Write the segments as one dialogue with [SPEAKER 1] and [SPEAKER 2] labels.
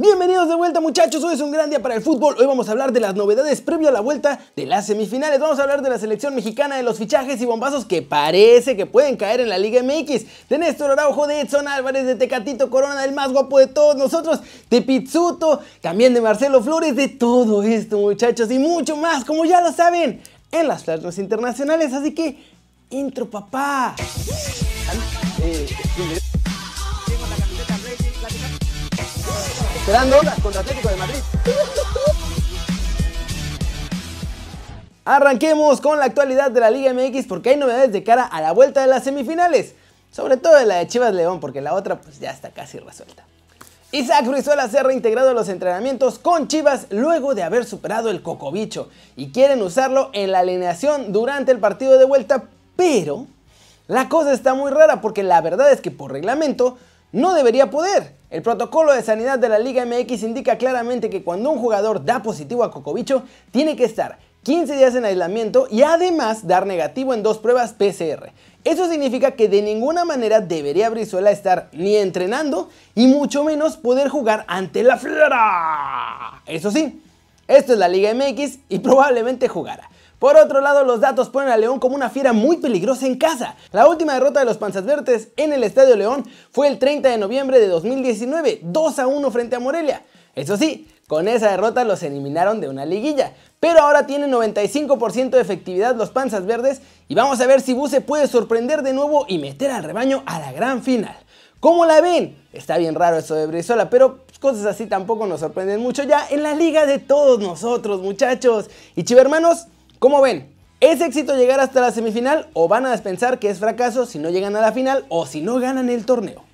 [SPEAKER 1] Bienvenidos de vuelta muchachos, hoy es un gran día para el fútbol, hoy vamos a hablar de las novedades previo a la vuelta de las semifinales, vamos a hablar de la selección mexicana, de los fichajes y bombazos que parece que pueden caer en la Liga MX, de Néstor Araujo, de Edson Álvarez, de Tecatito Corona, del más guapo de todos nosotros, de Pizzuto, también de Marcelo Flores, de todo esto muchachos y mucho más, como ya lo saben, en las flashes internacionales, así que, intro papá. Eh, Esperando contra Atlético de Madrid. Arranquemos con la actualidad de la Liga MX porque hay novedades de cara a la vuelta de las semifinales. Sobre todo de la de Chivas León porque la otra pues ya está casi resuelta. Isaac Brizuela se ha reintegrado a los entrenamientos con Chivas luego de haber superado el cocobicho y quieren usarlo en la alineación durante el partido de vuelta, pero la cosa está muy rara porque la verdad es que por reglamento no debería poder. El protocolo de sanidad de la Liga MX indica claramente que cuando un jugador da positivo a Cocobicho, tiene que estar 15 días en aislamiento y además dar negativo en dos pruebas PCR. Eso significa que de ninguna manera debería Brizuela estar ni entrenando y mucho menos poder jugar ante la Fiera. Eso sí, esto es la Liga MX y probablemente jugará. Por otro lado, los datos ponen a León como una fiera muy peligrosa en casa. La última derrota de los Panzas Verdes en el Estadio León fue el 30 de noviembre de 2019, 2 a 1 frente a Morelia. Eso sí, con esa derrota los eliminaron de una liguilla. Pero ahora tienen 95% de efectividad los Panzas Verdes y vamos a ver si Buse puede sorprender de nuevo y meter al rebaño a la gran final. ¿Cómo la ven? Está bien raro eso de Brizola, pero cosas así tampoco nos sorprenden mucho ya en la liga de todos nosotros, muchachos. Y chivermanos, ¿Cómo ven? ¿Es éxito llegar hasta la semifinal o van a pensar que es fracaso si no llegan a la final o si no ganan el torneo?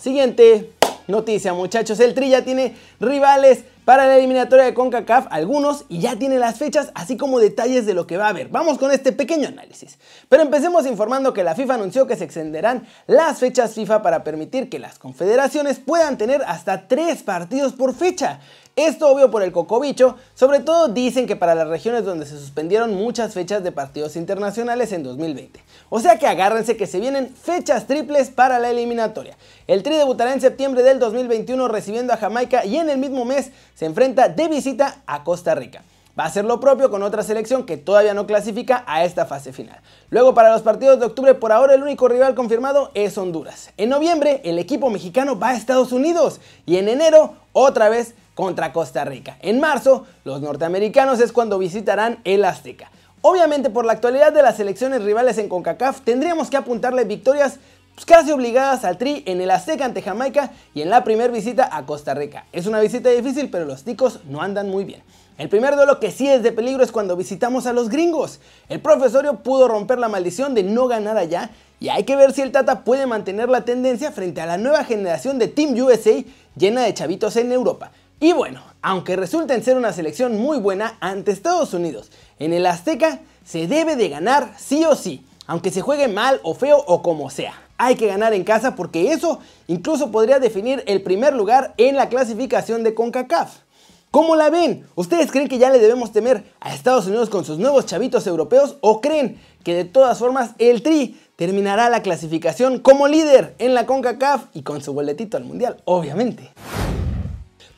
[SPEAKER 1] Siguiente noticia muchachos, el Tri ya tiene rivales para la eliminatoria de CONCACAF algunos y ya tiene las fechas así como detalles de lo que va a haber. Vamos con este pequeño análisis. Pero empecemos informando que la FIFA anunció que se extenderán las fechas FIFA para permitir que las confederaciones puedan tener hasta tres partidos por fecha. Esto obvio por el cocobicho, sobre todo dicen que para las regiones donde se suspendieron muchas fechas de partidos internacionales en 2020. O sea que agárrense que se vienen fechas triples para la eliminatoria. El Tri debutará en septiembre del 2021 recibiendo a Jamaica y en el mismo mes se enfrenta de visita a Costa Rica. Va a ser lo propio con otra selección que todavía no clasifica a esta fase final. Luego para los partidos de octubre por ahora el único rival confirmado es Honduras. En noviembre el equipo mexicano va a Estados Unidos y en enero otra vez contra Costa Rica. En marzo, los norteamericanos es cuando visitarán el Azteca. Obviamente por la actualidad de las selecciones rivales en CONCACAF tendríamos que apuntarle victorias pues, casi obligadas al Tri en el Azteca ante Jamaica y en la primera visita a Costa Rica. Es una visita difícil pero los ticos no andan muy bien. El primer duelo que sí es de peligro es cuando visitamos a los gringos. El profesorio pudo romper la maldición de no ganar allá y hay que ver si el Tata puede mantener la tendencia frente a la nueva generación de Team USA llena de chavitos en Europa. Y bueno, aunque resulta en ser una selección muy buena ante Estados Unidos, en el Azteca se debe de ganar sí o sí, aunque se juegue mal o feo o como sea. Hay que ganar en casa porque eso incluso podría definir el primer lugar en la clasificación de CONCACAF. ¿Cómo la ven? ¿Ustedes creen que ya le debemos temer a Estados Unidos con sus nuevos chavitos europeos o creen que de todas formas el Tri terminará la clasificación como líder en la CONCACAF y con su boletito al Mundial, obviamente?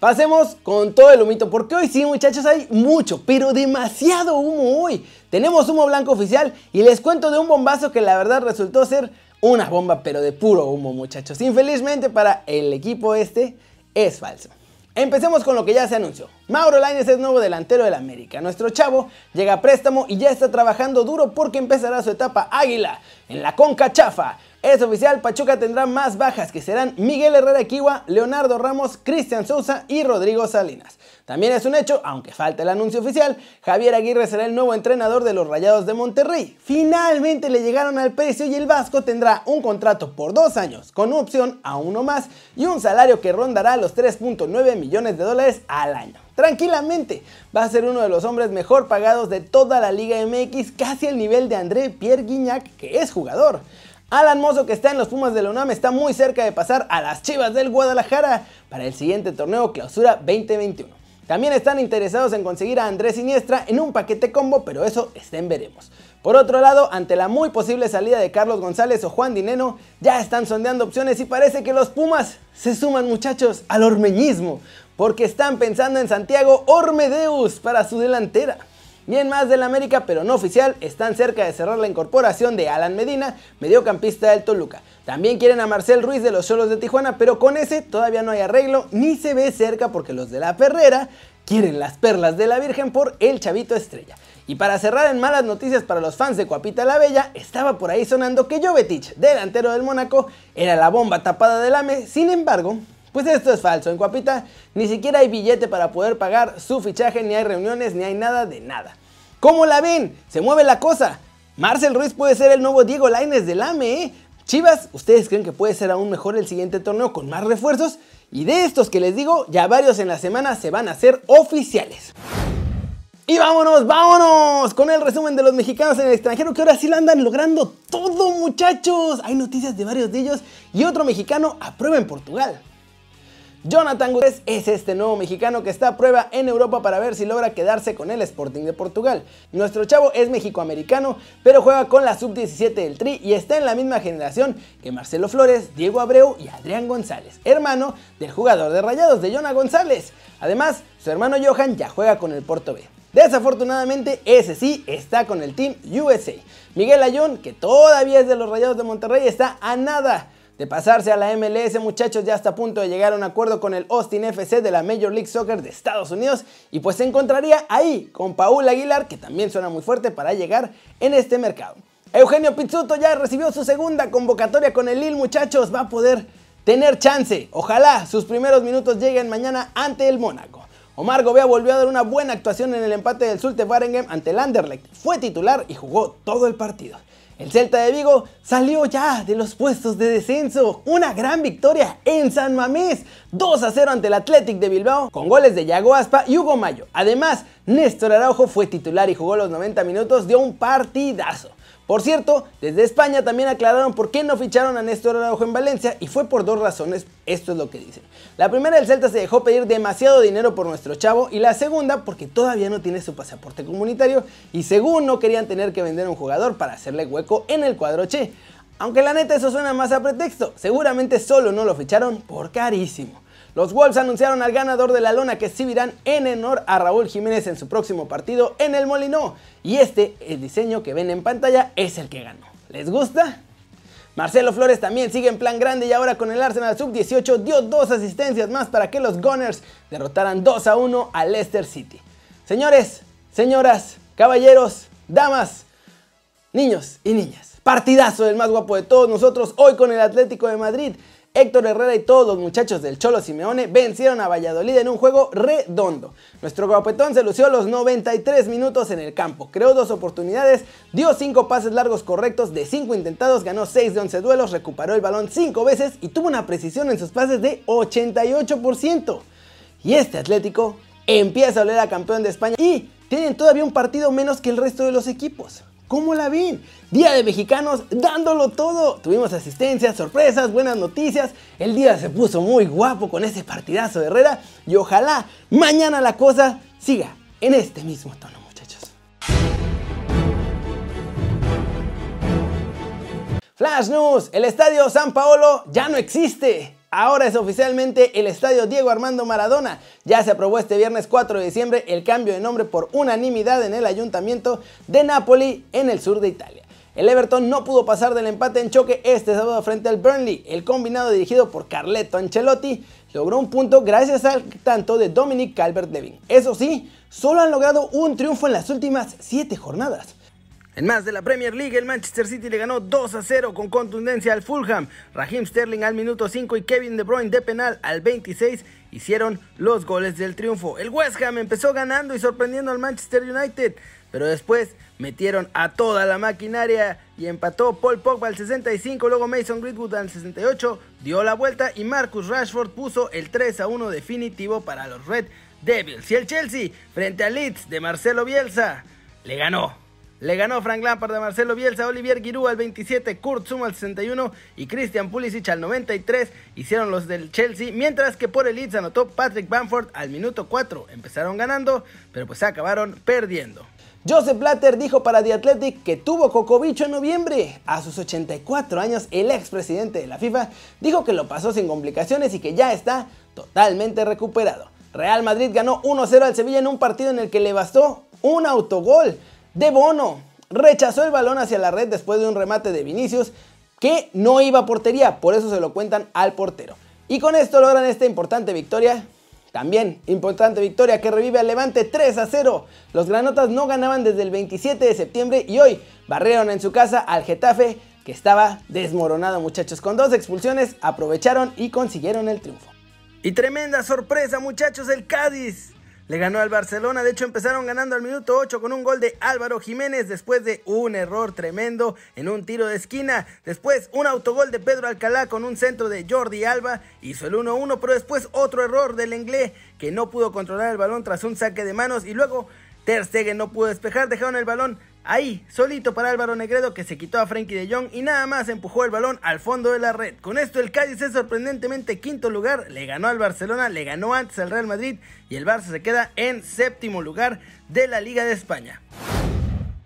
[SPEAKER 1] Pasemos con todo el humito, porque hoy sí muchachos hay mucho, pero demasiado humo hoy. Tenemos humo blanco oficial y les cuento de un bombazo que la verdad resultó ser una bomba, pero de puro humo muchachos. Infelizmente para el equipo este es falso. Empecemos con lo que ya se anunció. Mauro Lainez es nuevo delantero del América. Nuestro chavo llega a préstamo y ya está trabajando duro porque empezará su etapa águila en la Conca Chafa. Es oficial, Pachuca tendrá más bajas que serán Miguel Herrera Kiwa, Leonardo Ramos, Cristian Sousa y Rodrigo Salinas. También es un hecho, aunque falta el anuncio oficial, Javier Aguirre será el nuevo entrenador de los Rayados de Monterrey. Finalmente le llegaron al precio y el Vasco tendrá un contrato por dos años, con opción a uno más y un salario que rondará los 3.9 millones de dólares al año. Tranquilamente, va a ser uno de los hombres mejor pagados de toda la Liga MX, casi al nivel de André Pierre Guignac, que es jugador. Alan Mozo, que está en los Pumas de la UNAM, está muy cerca de pasar a las Chivas del Guadalajara para el siguiente torneo Clausura 2021. También están interesados en conseguir a Andrés Siniestra en un paquete combo, pero eso está en veremos. Por otro lado, ante la muy posible salida de Carlos González o Juan Dineno, ya están sondeando opciones y parece que los Pumas se suman muchachos al ormeñismo, porque están pensando en Santiago Ormedeus para su delantera. Bien más del América, pero no oficial, están cerca de cerrar la incorporación de Alan Medina, mediocampista del Toluca. También quieren a Marcel Ruiz de los Cholos de Tijuana, pero con ese todavía no hay arreglo, ni se ve cerca porque los de la Ferrera quieren las perlas de la Virgen por el Chavito Estrella. Y para cerrar en malas noticias para los fans de Cuapita la Bella, estaba por ahí sonando que Jovetic, delantero del Mónaco, era la bomba tapada del AME, sin embargo, pues esto es falso, en Cuapita ni siquiera hay billete para poder pagar su fichaje, ni hay reuniones, ni hay nada de nada. ¿Cómo la ven? Se mueve la cosa. Marcel Ruiz puede ser el nuevo Diego Laines del AME, ¿eh? Chivas, ¿ustedes creen que puede ser aún mejor el siguiente torneo con más refuerzos? Y de estos que les digo, ya varios en la semana se van a hacer oficiales. Y vámonos, vámonos con el resumen de los mexicanos en el extranjero que ahora sí lo andan logrando todo muchachos. Hay noticias de varios de ellos y otro mexicano a prueba en Portugal. Jonathan Gutiérrez es este nuevo mexicano que está a prueba en Europa para ver si logra quedarse con el Sporting de Portugal. Nuestro chavo es mexicoamericano, pero juega con la sub-17 del Tri y está en la misma generación que Marcelo Flores, Diego Abreu y Adrián González, hermano del jugador de Rayados de Jonah González. Además, su hermano Johan ya juega con el Porto B. Desafortunadamente, ese sí está con el Team USA. Miguel Ayón, que todavía es de los Rayados de Monterrey, está a nada de pasarse a la MLS, muchachos, ya está a punto de llegar a un acuerdo con el Austin FC de la Major League Soccer de Estados Unidos y pues se encontraría ahí con Paul Aguilar, que también suena muy fuerte para llegar en este mercado. Eugenio Pizzuto ya recibió su segunda convocatoria con el Lille, muchachos, va a poder tener chance. Ojalá sus primeros minutos lleguen mañana ante el Mónaco. Omar Gobea volvió a dar una buena actuación en el empate del Zulte Waregem ante el Anderlecht. Fue titular y jugó todo el partido. El Celta de Vigo salió ya de los puestos de descenso. Una gran victoria en San Mamés. 2 a 0 ante el Athletic de Bilbao con goles de Yago Aspa y Hugo Mayo. Además, Néstor Araujo fue titular y jugó los 90 minutos de un partidazo. Por cierto, desde España también aclararon por qué no ficharon a Néstor Araujo en Valencia y fue por dos razones, esto es lo que dicen. La primera, el Celta se dejó pedir demasiado dinero por nuestro chavo y la segunda, porque todavía no tiene su pasaporte comunitario y según no querían tener que vender a un jugador para hacerle hueco en el cuadro Che. Aunque la neta eso suena más a pretexto, seguramente solo no lo ficharon por carísimo. Los Wolves anunciaron al ganador de la lona que exhibirán en honor a Raúl Jiménez en su próximo partido en el Molino. Y este, el diseño que ven en pantalla, es el que ganó. ¿Les gusta? Marcelo Flores también sigue en plan grande y ahora con el Arsenal Sub-18 dio dos asistencias más para que los Gunners derrotaran 2 a 1 a Leicester City. Señores, señoras, caballeros, damas, niños y niñas, partidazo del más guapo de todos nosotros hoy con el Atlético de Madrid. Héctor Herrera y todos los muchachos del Cholo Simeone vencieron a Valladolid en un juego redondo. Nuestro guapetón se lució los 93 minutos en el campo, creó dos oportunidades, dio 5 pases largos correctos de 5 intentados, ganó 6 de 11 duelos, recuperó el balón 5 veces y tuvo una precisión en sus pases de 88%. Y este Atlético empieza a oler a campeón de España y tienen todavía un partido menos que el resto de los equipos. ¿Cómo la ven? Día de mexicanos dándolo todo. Tuvimos asistencias, sorpresas, buenas noticias. El día se puso muy guapo con ese partidazo de Herrera. Y ojalá mañana la cosa siga en este mismo tono, muchachos. Flash News, el estadio San Paolo ya no existe. Ahora es oficialmente el Estadio Diego Armando Maradona. Ya se aprobó este viernes 4 de diciembre el cambio de nombre por unanimidad en el ayuntamiento de Napoli en el sur de Italia. El Everton no pudo pasar del empate en choque este sábado frente al Burnley. El combinado dirigido por Carleto Ancelotti logró un punto gracias al tanto de Dominic Calvert-Lewin. Eso sí, solo han logrado un triunfo en las últimas 7 jornadas. En más de la Premier League, el Manchester City le ganó 2 a 0 con contundencia al Fulham. Raheem Sterling al minuto 5 y Kevin De Bruyne de penal al 26 hicieron los goles del triunfo. El West Ham empezó ganando y sorprendiendo al Manchester United, pero después metieron a toda la maquinaria y empató Paul Pogba al 65, luego Mason Greenwood al 68, dio la vuelta y Marcus Rashford puso el 3 a 1 definitivo para los Red Devils. Y el Chelsea, frente al Leeds de Marcelo Bielsa, le ganó Le ganó Frank Lampard a Marcelo Bielsa, Olivier Giroud al 27, Kurt Zoom al 61 y Christian Pulisic al 93. Hicieron los del Chelsea, mientras que por el Leeds anotó Patrick Bamford al minuto 4. Empezaron ganando, pero pues acabaron perdiendo. Joseph Blatter dijo para The Athletic que tuvo cocobicho en noviembre. A sus 84 años, el expresidente de la FIFA dijo que lo pasó sin complicaciones y que ya está totalmente recuperado. Real Madrid ganó 1-0 al Sevilla en un partido en el que le bastó un autogol de Bono. Rechazó el balón hacia la red después de un remate de Vinicius que no iba a portería, por eso se lo cuentan al portero. Y con esto logran esta importante victoria también, importante victoria que revive al Levante 3 a 0. Los granotas no ganaban desde el 27 de septiembre y hoy barrieron en su casa al Getafe que estaba desmoronado muchachos. Con dos expulsiones aprovecharon y consiguieron el triunfo. Y tremenda sorpresa muchachos el Cádiz. Le ganó al Barcelona, de hecho empezaron ganando al minuto 8 con un gol de Álvaro Jiménez después de un error tremendo en un tiro de esquina. Después un autogol de Pedro Alcalá con un centro de Jordi Alba, hizo el 1-1, pero después otro error del Inglés que no pudo controlar el balón tras un saque de manos y luego Ter Stegen no pudo despejar, dejaron el balón ahí, solito para Álvaro Negredo que se quitó a Frankie de Jong y nada más empujó el balón al fondo de la red. Con esto el Cádiz es sorprendentemente quinto lugar, le ganó al Barcelona, le ganó antes al Real Madrid y el Barça se queda en séptimo lugar de la Liga de España.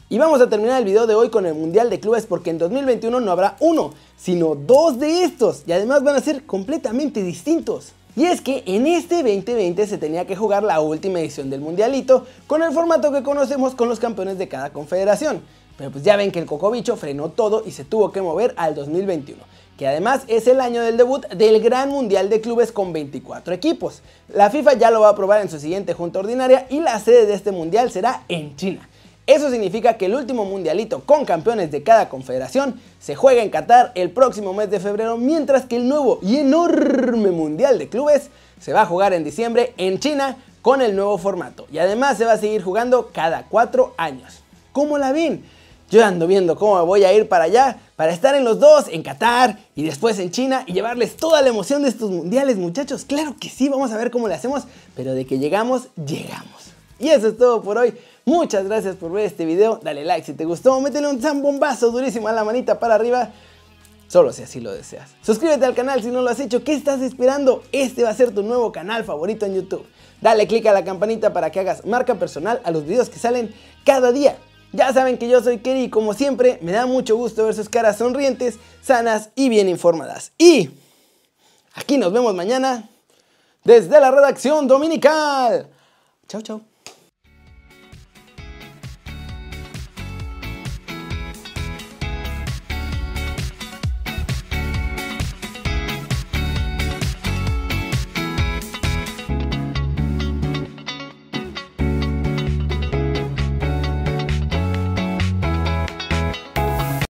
[SPEAKER 1] Y vamos a terminar el video de hoy con el Mundial de Clubes porque en 2021 no habrá uno, sino dos de estos y además van a ser completamente distintos. Y es que en este 2020 se tenía que jugar la última edición del Mundialito con el formato que conocemos con los campeones de cada confederación. Pero pues ya ven que el Cocobicho frenó todo y se tuvo que mover al 2021, que además es el año del debut del Gran Mundial de Clubes con 24 equipos. La FIFA ya lo va a aprobar en su siguiente junta ordinaria y la sede de este mundial será en China. Eso significa que el último mundialito con campeones de cada confederación se juega en Qatar el próximo mes de febrero, mientras que el nuevo y enorme mundial de clubes se va a jugar en diciembre en China con el nuevo formato. Y además se va a seguir jugando cada cuatro años. ¿Cómo la ven? Yo ando viendo cómo voy a ir para allá para estar en los dos, en Qatar y después en China y llevarles toda la emoción de estos mundiales, muchachos. Claro que sí, vamos a ver cómo le hacemos, pero de que llegamos, llegamos. Y eso es todo por hoy. Muchas gracias por ver este video. Dale like si te gustó. Métele un zambombazo durísimo a la manita para arriba. Solo si así lo deseas. Suscríbete al canal si no lo has hecho. ¿Qué estás esperando? Este va a ser tu nuevo canal favorito en YouTube. Dale click a la campanita para que hagas marca personal a los videos que salen cada día. Ya saben que yo soy Kerry y como siempre me da mucho gusto ver sus caras sonrientes, sanas y bien informadas. Y aquí nos vemos mañana desde la redacción dominical. Chau, chau.